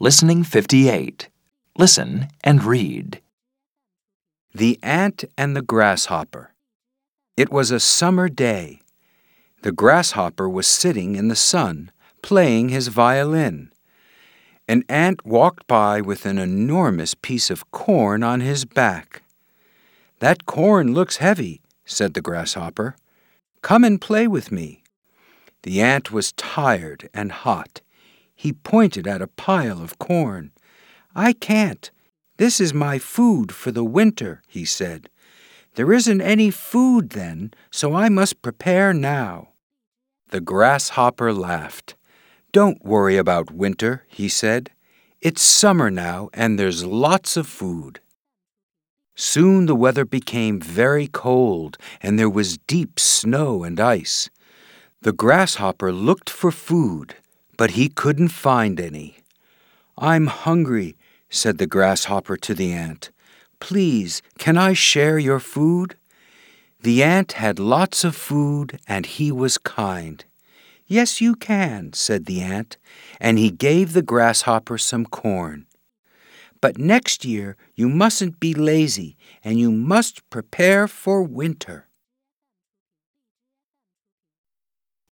Listening 58. Listen and read. The Ant and the Grasshopper. It was a summer day. The grasshopper was sitting in the sun, playing his violin. An ant walked by with an enormous piece of corn on his back. That corn looks heavy, said the grasshopper. Come and play with me. The ant was tired and hot. He pointed at a pile of corn. I can't. This is my food for the winter, he said. There isn't any food then, so I must prepare now. The grasshopper laughed. Don't worry about winter, he said. It's summer now, and there's lots of food. Soon the weather became very cold, and there was deep snow and ice. The grasshopper looked for food but he couldn't find any. I'm hungry, said the grasshopper to the ant. Please, can I share your food? The ant had lots of food, and he was kind. Yes, you can, said the ant, and he gave the grasshopper some corn. But next year you mustn't be lazy, and you must prepare for winter.